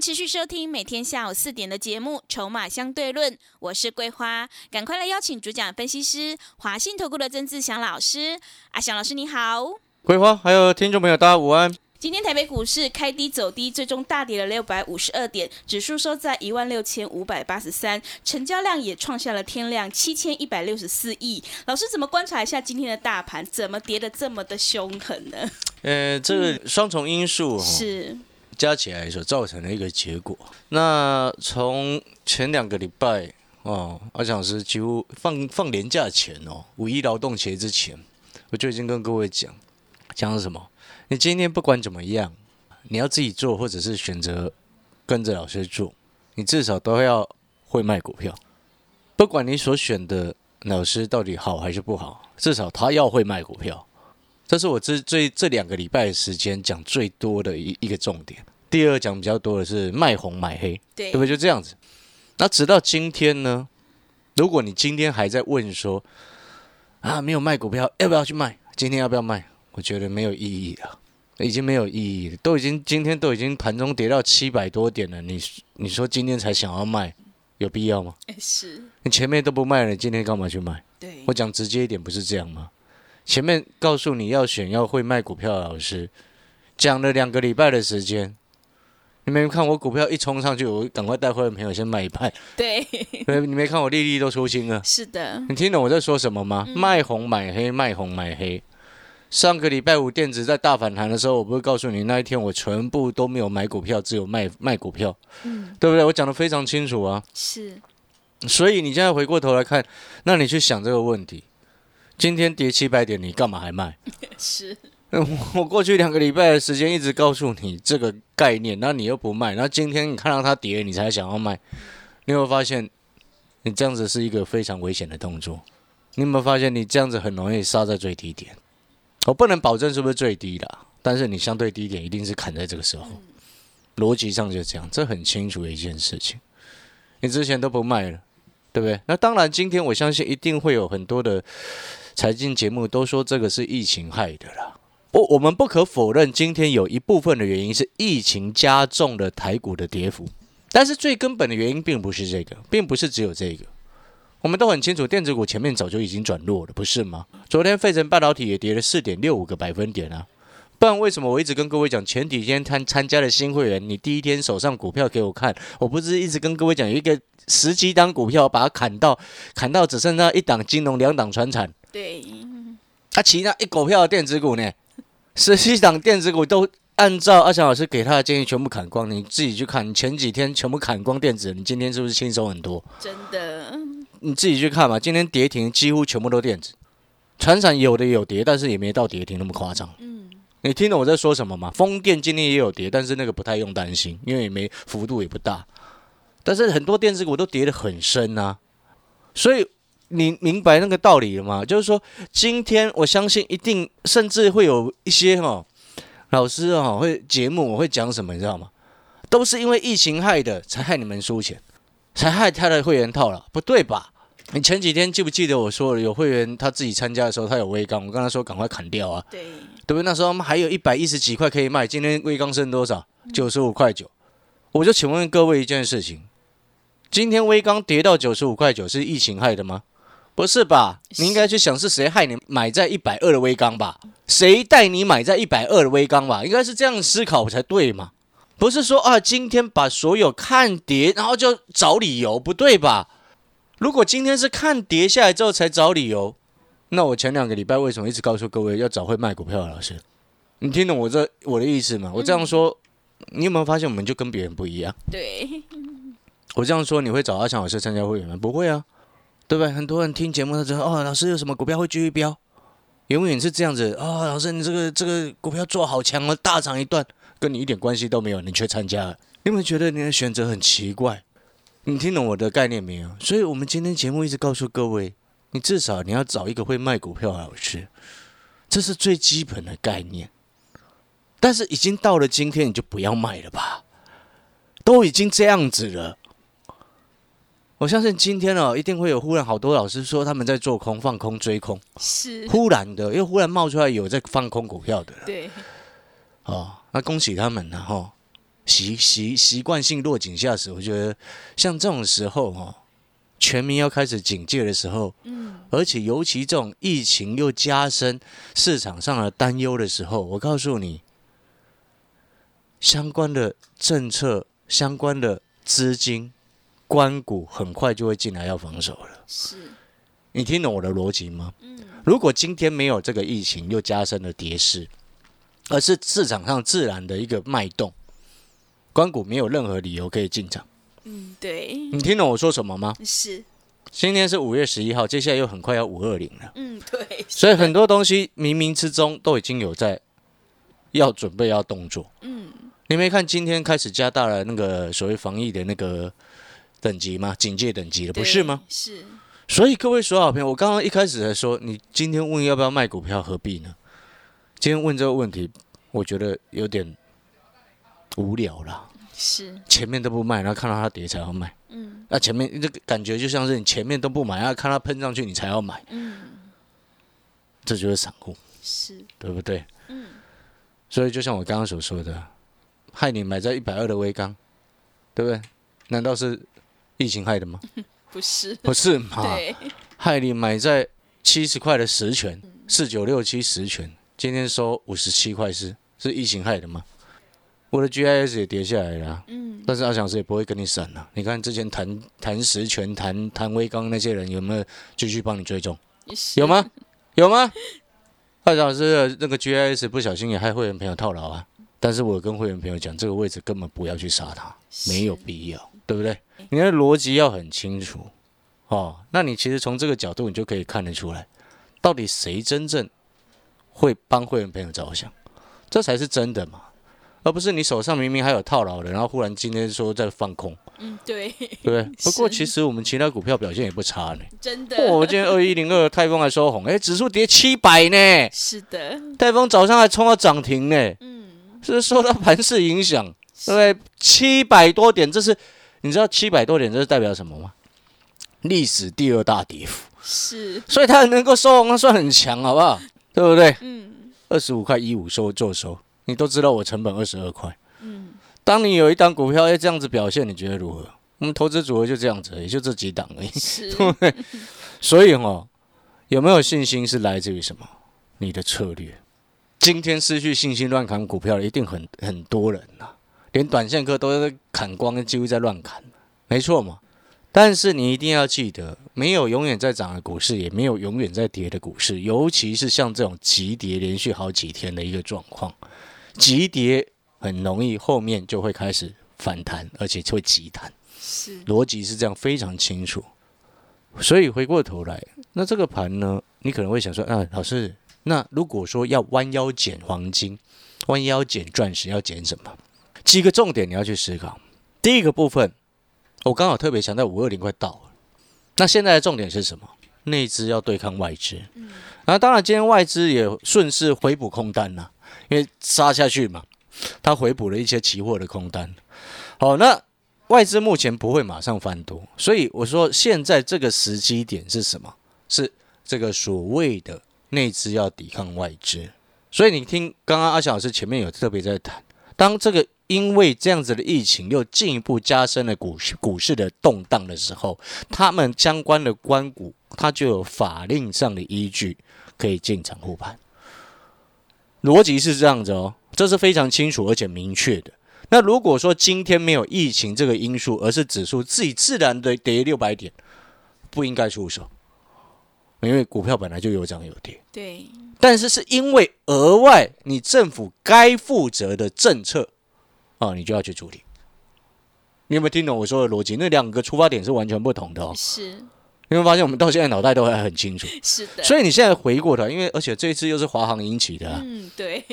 持续收听每天下午四点的节目《筹码相对论》，我是桂花，赶快来邀请主讲分析师华信投顾的曾志祥老师。阿祥老师你好，桂花还有听众朋友大家午安。今天台北股市开低走低，最终大跌了六百五十二点，指数收在一万六千五百八十三，成交量也创下了天量七千一百六十四亿。老师怎么观察一下今天的大盘，怎么跌得这么的凶狠呢？呃，这个双重因素、哦、是加起来所造成的一个结果。那从前两个礼拜哦，阿蒋老师几乎放放年假前哦，五一劳动节之前，我就已经跟各位讲，讲什么？你今天不管怎么样，你要自己做，或者是选择跟着老师做，你至少都要会卖股票。不管你所选的老师到底好还是不好，至少他要会卖股票。这是我这这这两个礼拜的时间讲最多的一一个重点。第二讲比较多的是卖红买黑，对对不对？就这样子。那直到今天呢？如果你今天还在问说啊，没有卖股票，要不要去卖？今天要不要卖？我觉得没有意义了，已经没有意义了。都已经今天都已经盘中跌到七百多点了，你你说今天才想要卖，有必要吗？是，你前面都不卖了，你今天干嘛去卖？对我讲直接一点，不是这样吗？前面告诉你要选要会卖股票的老师，讲了两个礼拜的时间，你没看我股票一冲上去，我赶快带会员朋友先卖一半。对，你没看我粒粒都出清了。是的，你听懂我在说什么吗？卖红买黑，卖红买黑。上个礼拜五电子在大反弹的时候，我不会告诉你那一天我全部都没有买股票，只有卖卖股票，嗯，对不对？我讲的非常清楚啊。是，所以你现在回过头来看，那你去想这个问题：今天跌七百点，你干嘛还卖？是，我过去两个礼拜的时间一直告诉你这个概念，那你又不卖，然后今天你看到它跌，你才想要卖，你有没有发现，你这样子是一个非常危险的动作？你有没有发现，你这样子很容易杀在最低点？我不能保证是不是最低的，但是你相对低点一定是砍在这个时候，逻辑上就这样，这很清楚的一件事情。你之前都不卖了，对不对？那当然，今天我相信一定会有很多的财经节目都说这个是疫情害的啦。我我们不可否认，今天有一部分的原因是疫情加重了台股的跌幅，但是最根本的原因并不是这个，并不是只有这个。我们都很清楚，电子股前面早就已经转弱了，不是吗？昨天费城半导体也跌了四点六五个百分点啊。不然为什么我一直跟各位讲，前几天参参加的新会员，你第一天手上股票给我看，我不是一直跟各位讲，有一个十几档股票把它砍到砍到只剩下一档金融，两档船产，对，啊，其他一股票的电子股呢，十七档电子股都按照阿翔老师给他的建议全部砍光，你自己去看，你前几天全部砍光电子，你今天是不是轻松很多？真的，你自己去看嘛，今天跌停几乎全部都电子，船产有的有跌，但是也没到跌停那么夸张。嗯，你听懂我在说什么吗？风电今天也有跌，但是那个不太用担心，因为也没幅度也不大。但是很多电子股都跌得很深啊，所以你明白那个道理了吗？就是说，今天我相信一定甚至会有一些哦，老师哦会节目我会讲什么，你知道吗？都是因为疫情害的，才害你们输钱，才害他的会员套了，不对吧？你前几天记不记得我说了，有会员他自己参加的时候，他有微钢，我跟他说赶快砍掉啊，对，对不对？那时候还有一百一十几块可以卖，今天微钢剩多少？九十五块九。我就请问各位一件事情：今天微钢跌到九十五块九，是疫情害的吗？不是吧？你应该去想是谁害你买在一百二的微钢吧？谁带你买在一百二的微钢吧？应该是这样思考才对嘛？不是说啊，今天把所有看跌，然后就找理由，不对吧？如果今天是看跌下来之后才找理由，那我前两个礼拜为什么一直告诉各位要找会卖股票的老师？你听懂我这我的意思吗？我这样说，你有没有发现我们就跟别人不一样？对，我这样说，你会找阿强老师参加会员吗？不会啊，对不对？很多人听节目他说哦，老师有什么股票会继续飙，永远是这样子啊、老师你这个这个股票做好强哦，大涨一段，跟你一点关系都没有，你却参加了，你有没有觉得你的选择很奇怪？你听懂我的概念没有？所以我们今天节目一直告诉各位，你至少你要找一个会卖股票的老师，这是最基本的概念。但是已经到了今天，你就不要卖了吧，都已经这样子了。我相信今天哦，一定会有忽然好多老师说他们在做空、放空、追空，是，忽然的又忽然冒出来有在放空股票的了。对，哦，那恭喜他们了哈。习习习惯性落井下石，我觉得像这种时候哦，全民要开始警戒的时候，嗯，而且尤其这种疫情又加深市场上的担忧的时候，我告诉你，相关的政策、相关的资金、关谷很快就会进来要防守了。是，你听懂我的逻辑吗？嗯，如果今天没有这个疫情又加深了跌势，而是市场上自然的一个脉动，关谷没有任何理由可以进场。嗯，对，你听懂我说什么吗？是，今天是五月十一号，接下来又很快要五二零了，嗯，对，所以很多东西冥冥之中都已经有在要准备要动作。嗯，你没看今天开始加大了那个所谓防疫的那个等级吗？警戒等级了，不是吗？是，所以各位所有好朋友，我刚刚一开始还说，你今天问要不要卖股票，何必呢？今天问这个问题，我觉得有点无聊啦。是，前面都不卖，然后看到它跌才要卖。嗯那前面这个感觉就像是你前面都不买，然后看它喷上去你才要买，嗯，这就是散户，是，对不对？嗯，所以就像我刚刚所说的，害你买在一百二的微钢，对不对？难道是疫情害的吗？不是，不是嘛？害你买在七十块的十权，四九六七十权，今天收五十七块是是疫情害的吗？我的 GIS 也跌下来了啊、嗯，但是阿翔师也不会跟你闪了、你看之前谈谈十权、谈谈威刚那些人有没有继续帮你追踪？有？吗？有吗？阿翔师的那个 GIS 不小心也害会员朋友套牢啊。但是我跟会员朋友讲，这个位置根本不要去杀他，没有必要，对不对？你的逻辑要很清楚哦。那你其实从这个角度，你就可以看得出来，到底谁真正会帮会员朋友着想，这才是真的嘛。而不是你手上明明还有套牢的，然后忽然今天说在放空，嗯，对，对不对？不过其实我们其他股票表现也不差呢。真的，哦，今天二一零二泰丰还收红，哎，指数跌七百呢，是的，泰丰早上还冲到涨停呢，嗯，是受到盘势影响，对不对？七百多点，这是你知道七百多点这是代表什么吗？历史第二大跌幅，是，所以它能够收红，那算很强，好不好？对不对？嗯二十五块一五收做收，你都知道我成本二十二块。嗯，当你有一档股票哎这样子表现，你觉得如何？我们投资组合就这样子也，就这几档而已。对，所以哦，有没有信心是来自于什么？你的策略。今天失去信心乱砍股票的一定很很多人呐、连短线客都在砍光，几乎在乱砍，没错嘛。但是你一定要记得，没有永远在涨的股市，也没有永远在跌的股市，尤其是像这种急跌连续好几天的一个状况，急跌很容易后面就会开始反弹，而且会急弹。是，逻辑是这样非常清楚。所以回过头来，那这个盘呢，你可能会想说，啊，老师，那如果说要弯腰捡黄金，弯腰捡钻石，要捡什么？几个重点你要去思考。第一个部分，我刚好特别强调五二零快到了，那现在的重点是什么？内资要对抗外资，然后当然今天外资也顺势回补空单呐、因为杀下去嘛，它回补了一些期货的空单。好，那外资目前不会马上翻多，所以我说现在这个时机点是什么？是这个所谓的内资要抵抗外资。所以你听刚刚阿翔老师前面有特别在谈，当这个因为这样子的疫情又进一步加深了股市股市的动荡的时候，他们相关的关股它就有法令上的依据可以进场护盘。逻辑是这样子哦，这是非常清楚而且明确的。那如果说今天没有疫情这个因素，而是指数自己自然的跌六百点，不应该出手，因为股票本来就有涨有跌。对，但是是因为额外你政府该负责的政策啊，你就要去处理。你有没有听懂我说的逻辑？那两个出发点是完全不同的哦。是，你会发现我们到现在脑袋都还很清楚。是的，所以你现在回过头，因为而且这一次又是华航引起的、啊，嗯，对，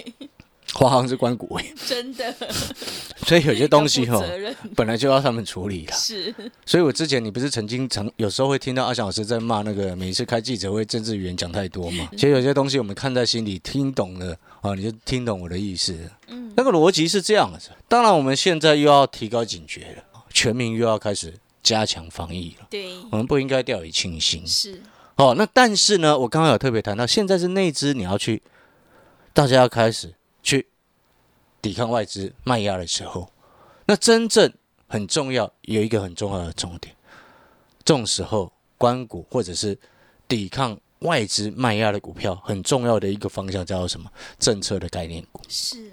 华航是关股委，真的，所以有些东西哈要负责任本来就要他们处理的。是，所以我之前你不是曾经常有时候会听到阿翔老师在骂那个每次开记者会政治语言讲太多嘛？其实有些东西我们看在心里，听懂了啊，你就听懂我的意思。嗯，那个逻辑是这样子。当然，我们现在又要提高警觉了，全民又要开始加强防疫了。对，我们不应该掉以轻心。是，哦，那但是呢，我刚刚有特别谈到，现在是内资你要去，大家要开始去抵抗外资卖压的时候，那真正很重要，有一个很重要的重点，这种时候关股或者是抵抗外资卖压的股票，很重要的一个方向叫做什么？政策的概念股，是，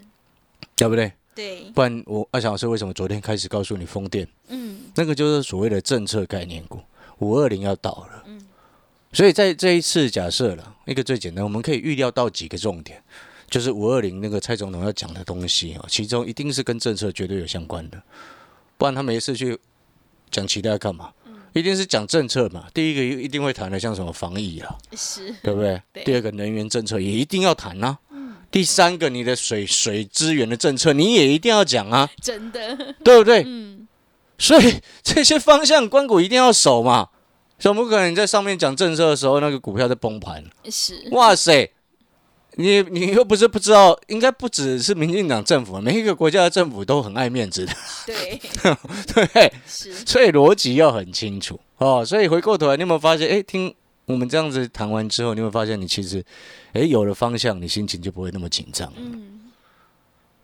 对不对？对，不然我阿翔老师为什么昨天开始告诉你风电？嗯，那个就是所谓的政策概念股，五二零要到了。嗯所以在这一次假设了一个最简单，我们可以预料到几个重点，就是五二零那个蔡总统要讲的东西哦，其中一定是跟政策绝对有相关的，不然他没事去讲其他干嘛？一定是讲政策嘛。第一个一定会谈的像什么防疫啊，是，对不对？对第二个能源政策也一定要谈啊。第三个，你的水水资源的政策你也一定要讲啊，真的，对不对？嗯，所以这些方向关谷一定要守嘛，怎么可能你在上面讲政策的时候，那个股票在崩盘。是，哇塞，你你又不是不知道，应该不只是民进党政府，每一个国家的政府都很爱面子的，对，对所以逻辑要很清楚哦。所以回过头来，你有没有发现？哎，听我们这样子谈完之后，你会发现你其实，哎，有了方向，你心情就不会那么紧张。嗯，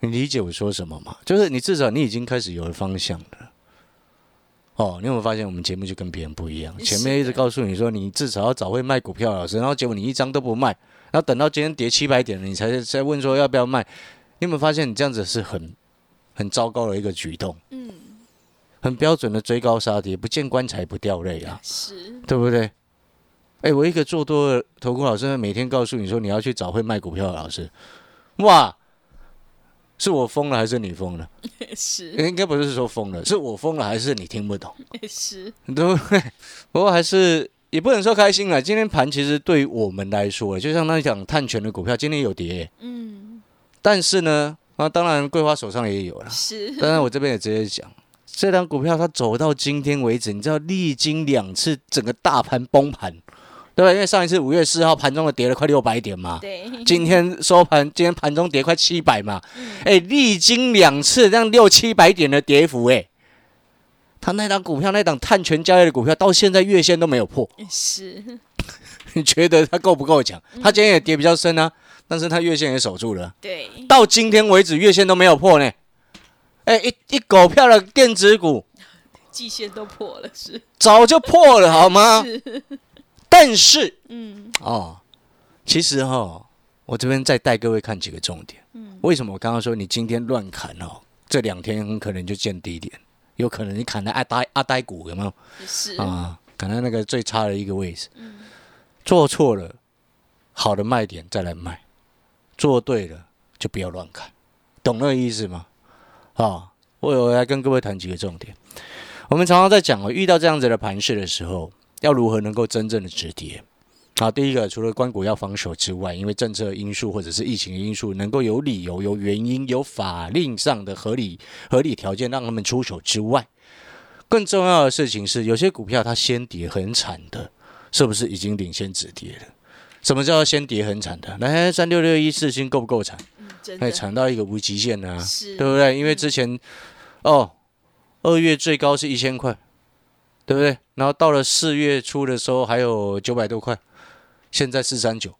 你理解我说什么吗？就是你至少你已经开始有了方向了。哦，你有没有发现我们节目就跟别人不一样？前面一直告诉你说你至少要找会卖股票的老师，然后结果你一张都不卖，然后等到今天跌七百点了，你才才问说要不要卖。你有没有发现你这样子是很很糟糕的一个举动？嗯，很标准的追高杀跌，不见棺材不掉泪啊，是，对不对？哎，我一个做多的投顾老师，每天告诉你说你要去找会卖股票的老师，哇，是我疯了还是你疯了？是，应该不是说疯了，是我疯了还是你听不懂，是，对不对？不过还是也不能说开心了。今天盘其实对于我们来说，就像那讲碳权的股票，今天有跌，嗯，但是呢，啊，当然桂花手上也有了。是，当然我这边也直接讲，这张股票它走到今天为止，你知道历经两次整个大盘崩盘，对？因为上一次五月四号盘中的跌了快六百点嘛，对，今天收盘，今天盘中跌快七百嘛，哎、历经两次这样六七百点的跌幅、哎，他那档股票，那档碳权交易的股票，到现在月线都没有破，是，你觉得它够不够强？它今天也跌比较深啊，但是它月线也守住了，对，到今天为止月线都没有破呢。哎、一一狗票的电子股 季线都破了，是，早就破了，好吗？是，但是嗯，哦，其实哈、我这边再带各位看几个重点。嗯为什么我刚刚说你今天乱砍哦？这两天很可能就见低点，有可能你砍的阿呆阿呆股有没有是，啊？砍到那个最差的一个位置，嗯做错了，好的卖点再来卖，做对了就不要乱砍，懂那个意思吗？啊，我我来跟各位谈几个重点。我们常常在讲哦，遇到这样子的盘势的时候，要如何能够真正的止跌？好，第一个除了关谷要防守之外，因为政策因素或者是疫情因素，能够有理由、有原因、有法令上的合理合理条件让他们出手之外，更重要的事情是，有些股票它先跌很惨的，是不是已经领先止跌了？什么叫先跌很惨的？来，三六六一四星够不够惨？嗯，真哎，惨到一个无极限啊！对不对？因为之前哦，二月最高是一千块，对不对？然后到了四月初的时候还有九百多块，现在四三九，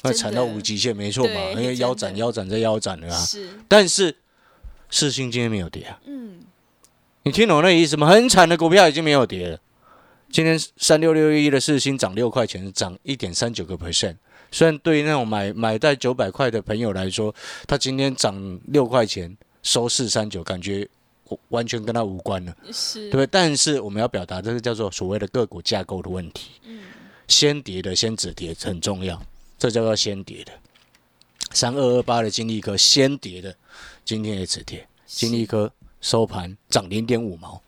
那惨到无极限，没错嘛，对因为腰斩、腰斩再腰斩了啊。是，但是四星今天没有跌啊，嗯，你听懂那意思吗？很惨的股票已经没有跌了。今天三六六一的四星涨六块钱，涨一点三九个 percent。虽然对于那种买买在九百块的朋友来说，他今天涨六块钱，收四三九，感觉完全跟他无关了，是，对不对？但是我们要表达这个叫做所谓的个股架构的问题。先跌的先止跌很重要，这叫做先跌的。三二二八的金利科先跌的，今天也止跌，金利科收盘涨零点五毛。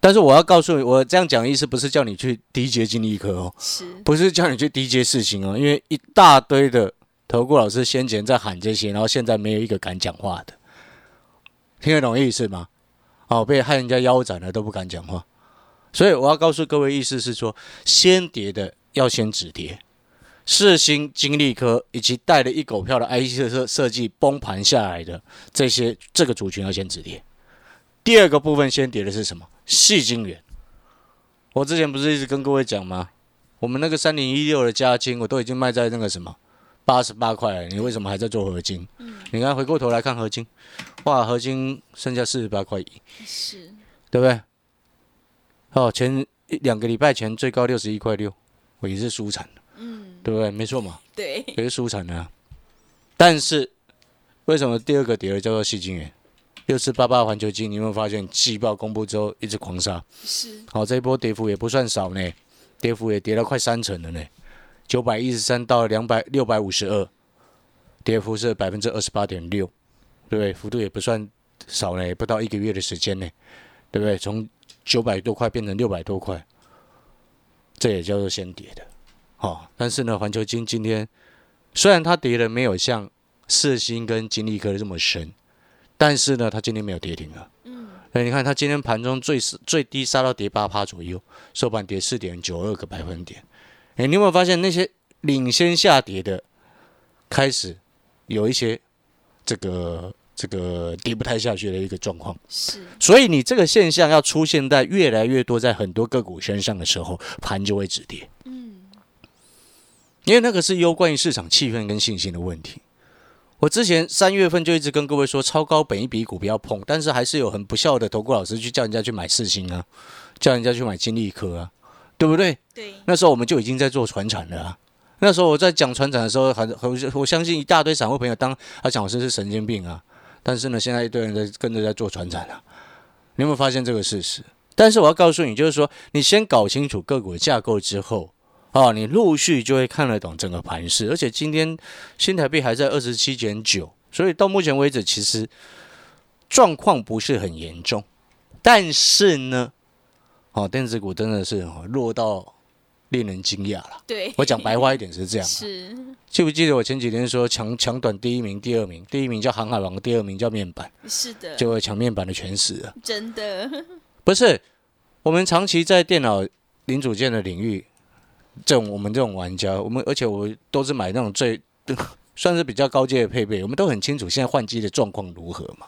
但是我要告诉你，我这样讲的意思不是叫你去低接金利科哦，是，不是叫你去低接事情哦，因为一大堆的投顾老师先前在喊这些，然后现在没有一个敢讲话的，听得懂意思吗？哦，被害人家腰斩了都不敢讲话，所以我要告诉各位，意思是说，先跌的要先止跌，四星、金利科以及带了一狗票的 IC 设设计崩盘下来的这些这个族群要先止跌。第二个部分先跌的是什么？细晶元。我之前不是一直跟各位讲吗？我们那个三零一六的加金，我都已经卖在那个什么八十八块，你为什么还在做合金？你看回过头来看合金，哇，合金剩下四十八块一，是对不对？哦，前一两个礼拜前最高六十一块六，我也是输惨的，嗯，对不对？没错嘛，对，也是输惨的、啊。但是为什么第二个跌的叫做细晶元？六四八八环球金，你有没有发现季报公布之后一直狂杀？是好，这一波跌幅也不算少呢，跌幅也跌了快三成了呢，九百一十三到两百六百五十二，跌幅是百分之二十八点六，对不对？幅度也不算少呢，不到一个月的时间呢，对不对？从九百多块变成六百多块，这也叫做先跌的。好、但是呢，环球金今天虽然它跌的没有像四星跟金利科这么深，但是呢，它今天没有跌停啊。嗯，你看，它今天盘中最最低杀到跌八趴左右，收盘跌四点九二个百分点。哎，你有没有发现那些领先下跌的，开始有一些这个这个跌不太下去的一个状况？是所以你这个现象要出现在越来越多在很多个股身上的时候，盘就会止跌。嗯，因为那个是攸关于市场气氛跟信心的问题。我之前三月份就一直跟各位说，超高本一比股不要碰，但是还是有很不孝的投顾老师去叫人家去买四星啊，叫人家去买金利科啊，对不对？对，那时候我们就已经在做船产了啊。那时候我在讲船产的时候，很很我相信一大堆散户朋友当他讲我是是神经病啊，但是呢，现在一堆人在跟着在做船产啊。你有没有发现这个事实？但是我要告诉你，就是说，你先搞清楚个股的架构之后，啊，你陆续就会看得懂整个盘势。而且今天新台币还在二十七点九，所以到目前为止，其实状况不是很严重。但是呢，哦，电子股真的是哦弱到令人惊讶了。对，我讲白话一点是这样，是记不记得我前几天说强强短第一名、第二名，第一名叫航海王，第二名叫面板，是的，结果抢面板的全死了。真的 不是，我们长期在电脑零组件的领域，这种我们这种玩家，我们而且我都是买那种最 算是比较高阶的配备，我们都很清楚现在换机的状况如何嘛。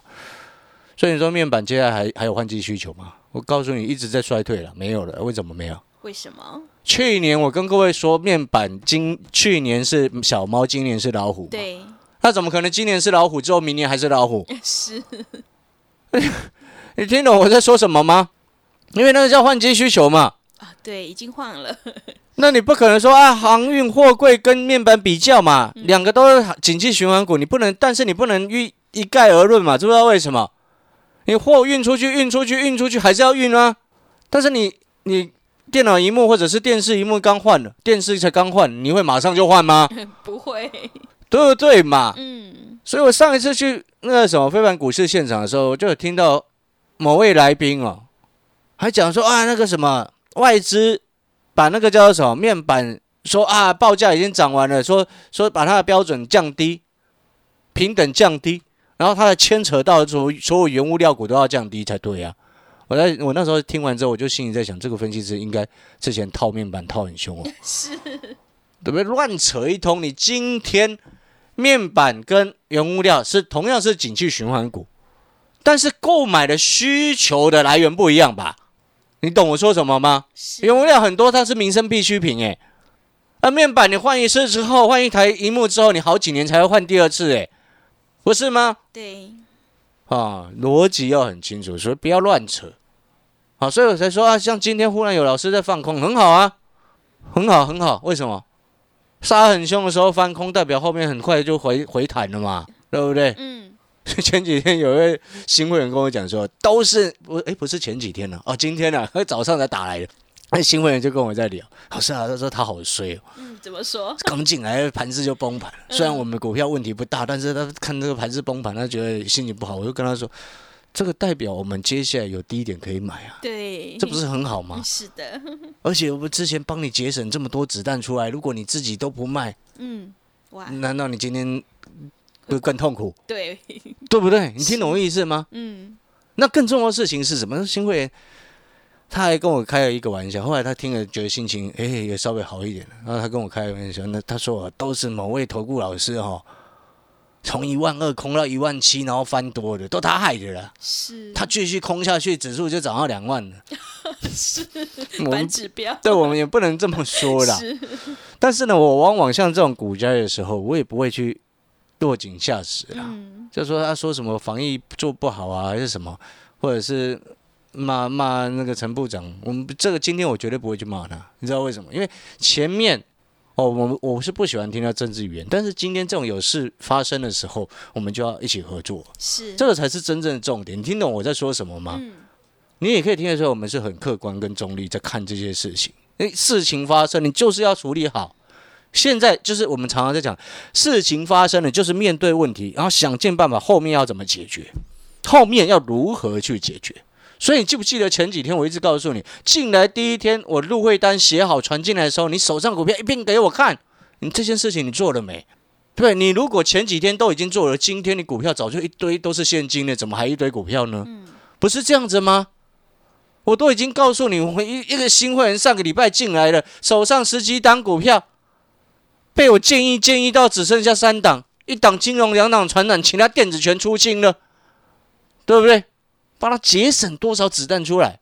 所以你说面板接下来还还有换机需求吗？我告诉你，一直在衰退了，没有了。为什么没有？为什么？去年我跟各位说，面板今去年是小猫，今年是老虎。，对，那怎么可能今年是老虎之后，明年还是老虎？是 你听懂我在说什么吗？因为那个叫换机需求嘛。啊，对，已经换了，那你不可能说啊，航运货柜跟面板比较嘛，两个都是景气循环股，你不能，但是你不能一一概而论嘛，知不知道为什么？你货运出去，运出去，运出去还是要运啊。但是你你电脑荧幕或者是电视荧幕刚换了，电视才刚换，你会马上就换吗？不会，对不对嘛？嗯，所以我上一次去那个什么非凡股市现场的时候，我就有听到某位来宾哦，还讲说啊，那个什么外资把那个叫做什么面板说啊报价已经涨完了，说说把它的标准降低，平等降低，然后它的牵扯到所所有原物料股都要降低才对啊。我在我那时候听完之后，我就心里在想，这个分析师应该之前套面板套很凶哦，是，对不对？乱扯一通。你今天面板跟原物料是同样是景气循环股，但是购买的需求的来源不一样吧？你懂我说什么吗？原物料很多，它是民生必需品，诶。那面板你换一次之后，换一台荧幕之后，你好几年才会换第二次，诶，不是吗？对，啊，逻辑要很清楚，所以不要乱扯。好，所以我才说啊，像今天忽然有老师在放空，很好啊，很好，很好。为什么？杀很凶的时候翻空，代表后面很快就回回弹了嘛，对不对？嗯，前几天有一位新会员跟我讲说，都是不哎，不是前几天了哦，今天呢、啊，早上才打来的。那新会员就跟我在聊，老师啊，他说他好衰哦，嗯，怎么说？刚进来盘子就崩盘。虽然我们股票问题不大，但是他看这个盘子崩盘，他觉得心情不好。我就跟他说，这个代表我们接下来有低点可以买啊，对，这不是很好吗？是的，而且我们之前帮你节省这么多子弹出来，如果你自己都不卖，嗯，哇，难道你今天会更痛苦？对，对不对？你听懂我意思吗？嗯，那更重要的事情是什么？新会员他还跟我开了一个玩笑，后来他听了觉得心情哎、也稍微好一点了，然后他跟我开玩笑，那他说都是某位投顾老师哈、从一万二空到一万七，然后翻多的，都他害的啦。是，他继续空下去，指数就涨到两万了。是反指标，对我们也不能这么说啦。是，但是呢，我往往像这种股灾的时候，我也不会去落井下石啦。嗯，就说他说什么防疫做不好啊，还是什么，或者是骂骂那个陈部长，我们这个今天我绝对不会去骂他，你知道为什么？因为前面哦，我们我是不喜欢听到政治语言，但是今天这种有事发生的时候，我们就要一起合作，是，这个才是真正的重点。你听懂我在说什么吗？嗯，你也可以听得出来，我们是很客观跟中立在看这些事情。因为事情发生，你就是要处理好。现在就是我们常常在讲，事情发生了，就是面对问题，然后想尽办法后面要怎么解决，后面要如何去解决。所以你记不记得前几天我一直告诉你，进来第一天我入会单写好传进来的时候，你手上股票一并给我看，你这件事情你做了没？对你如果前几天都已经做了，今天你股票早就一堆都是现金了，怎么还一堆股票呢？不是这样子吗？我都已经告诉你，我一一个新会员上个礼拜进来了，手上十几档股票，被我建议建议到只剩下三档，一档金融，两档传染，其他电子全出清了，对不对？帮他节省多少子弹出来？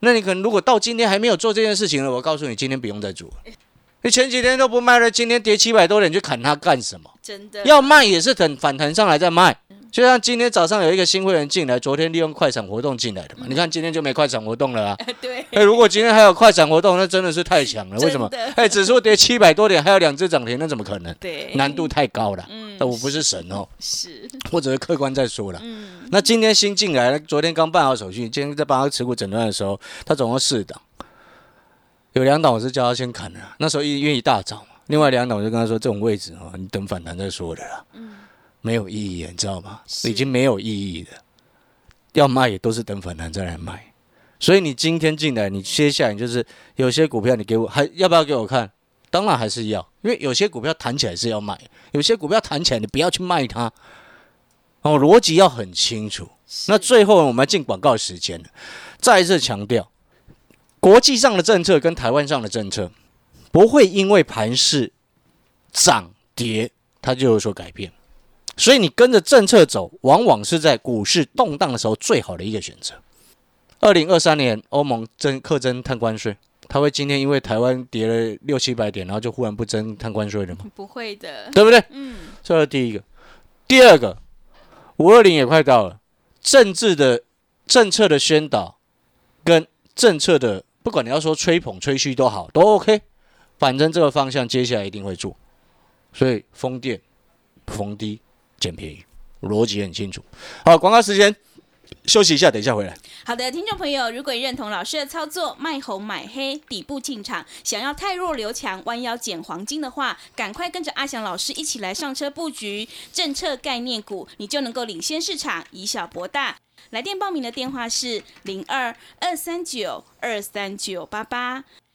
那你可能如果到今天还没有做这件事情了，我告诉你，今天不用再做。你前几天都不卖了，今天跌七百多点，你去砍它干什么？真的，要卖也是等反弹上来再卖。就像今天早上有一个新会员进来，昨天利用快闪活动进来的嘛，你看今天就没快闪活动了啊。对，哎，如果今天还有快闪活动，那真的是太强了。为什么？哎，指数跌七百多点，还有两只涨停，那怎么可能？对，难度太高了。嗯那我不是神哦，是，或者是客观在说了。嗯，那今天新进来，昨天刚办好手续，今天在帮他持股诊断的时候，他总共四档，有两档我是叫他先砍的，那时候因因为一大早嘛，另外两档我就跟他说，这种位置啊，你等反弹再说的啦，没有意义，你知道吗？已经没有意义了，要卖也都是等反弹再来卖。所以你今天进来，你接下来就是有些股票你给我还要不要给我看？当然还是要，因为有些股票弹起来是要卖，有些股票弹起来你不要去卖它。哦，逻辑要很清楚。那最后我们要进广告时间了，再一次强调，国际上的政策跟台湾上的政策不会因为盘势涨跌它就有所改变，所以你跟着政策走，往往是在股市动荡的时候最好的一个选择。二零二三年欧盟征课征碳关税，它会今天因为台湾跌了六七百点，然后就忽然不征碳关税了吗？不会的，对不对？嗯，这是第一个。第二个，五二零也快到了，政治的政策的宣导跟政策的，不管你要说吹捧、吹嘘都好，都 OK，反正这个方向接下来一定会做。所以风电逢低捡便宜，逻辑很清楚。好，广告时间，休息一下，等一下回来。好的，听众朋友，如果认同老师的操作，卖红买黑，底部进场，想要太弱留强，弯腰捡黄金的话，赶快跟着阿翔老师一起来上车布局政策概念股，你就能够领先市场，以小博大。来电报名的电话是零二二三九二三九八八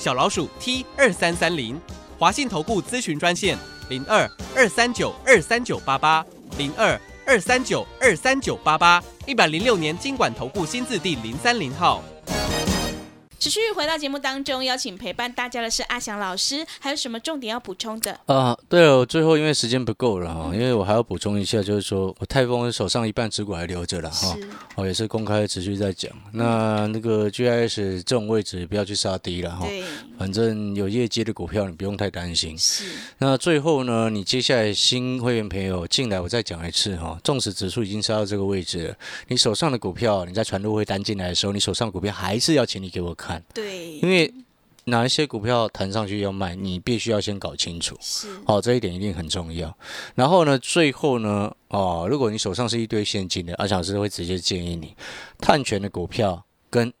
小老鼠 T 二三三零，华信投顾咨询专线零二二三九二三九八八零二二三九二三九八八，一百零六年经管投顾新字第零三零号。持续回到节目当中，邀请陪伴大家的是阿翔老师，还有什么重点要补充的？啊，对了，我最后因为时间不够了哈，因为我还要补充一下，就是说我泰丰手上一半持股还留着了哈，哦，也是公开持续在讲。那那个 GIS 这种位置不要去杀低了哈，对，反正有业绩的股票你不用太担心。是，那最后呢，你接下来新会员朋友进来，我再讲一次哈，纵使指数已经杀到这个位置了，你手上的股票，你在传入会单进来的时候，你手上股票还是要请你给我看，对，因为哪一些股票弹上去要卖，你必须要先搞清楚。是好、这一点一定很重要。然后呢，最后呢，哦，如果你手上是一堆现金的，阿强老师会直接建议你，碳权的股票跟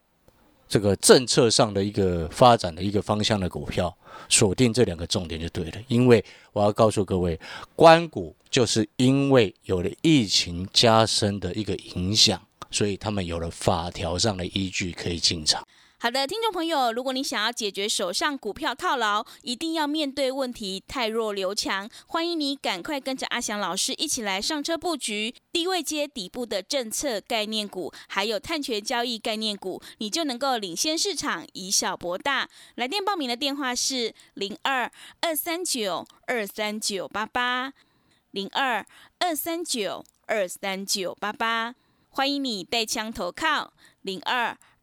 这个政策上的一个发展的一个方向的股票，锁定这两个重点就对了。因为我要告诉各位，关股就是因为有了疫情加深的一个影响，所以他们有了法条上的依据可以进场。好的，听众朋友，如果你想要解决手上股票套牢，一定要面对问题太弱留强，欢迎你赶快跟着阿翔老师一起来上车布局低位接底部的政策概念股，还有碳权交易概念股，你就能够领先市场，以小博大。来电报名的电话是零二二三九二三九八八零二二三九二三九八八，欢迎你带枪投靠零二。